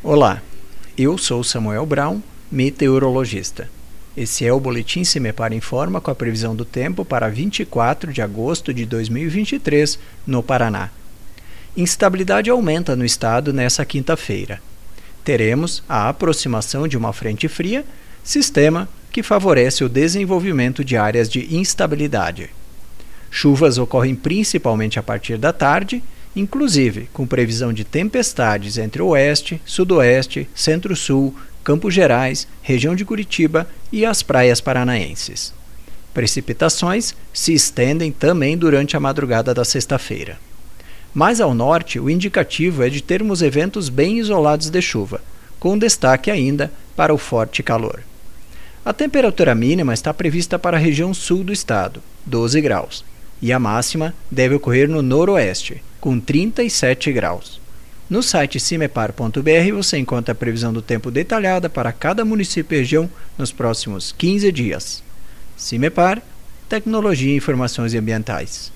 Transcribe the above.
Olá, eu sou Samuel Brown, meteorologista. Esse é o Boletim Semepar Informa com a previsão do tempo para 24 de agosto de 2023 no Paraná. Instabilidade aumenta no estado nessa quinta-feira. Teremos a aproximação de uma frente fria, sistema que favorece o desenvolvimento de áreas de instabilidade. Chuvas ocorrem principalmente a partir da tarde inclusive com previsão de tempestades entre oeste, sudoeste, centro-sul, Campos Gerais, região de Curitiba e as praias paranaenses. Precipitações se estendem também durante a madrugada da sexta-feira. Mais ao norte, o indicativo é de termos eventos bem isolados de chuva, com destaque ainda para o forte calor. A temperatura mínima está prevista para a região sul do estado, 12 graus, e a máxima deve ocorrer no noroeste, com 37 graus. No site cimepar.br você encontra a previsão do tempo detalhada para cada município e região nos próximos 15 dias. Cimepar, Tecnologia e Informações Ambientais.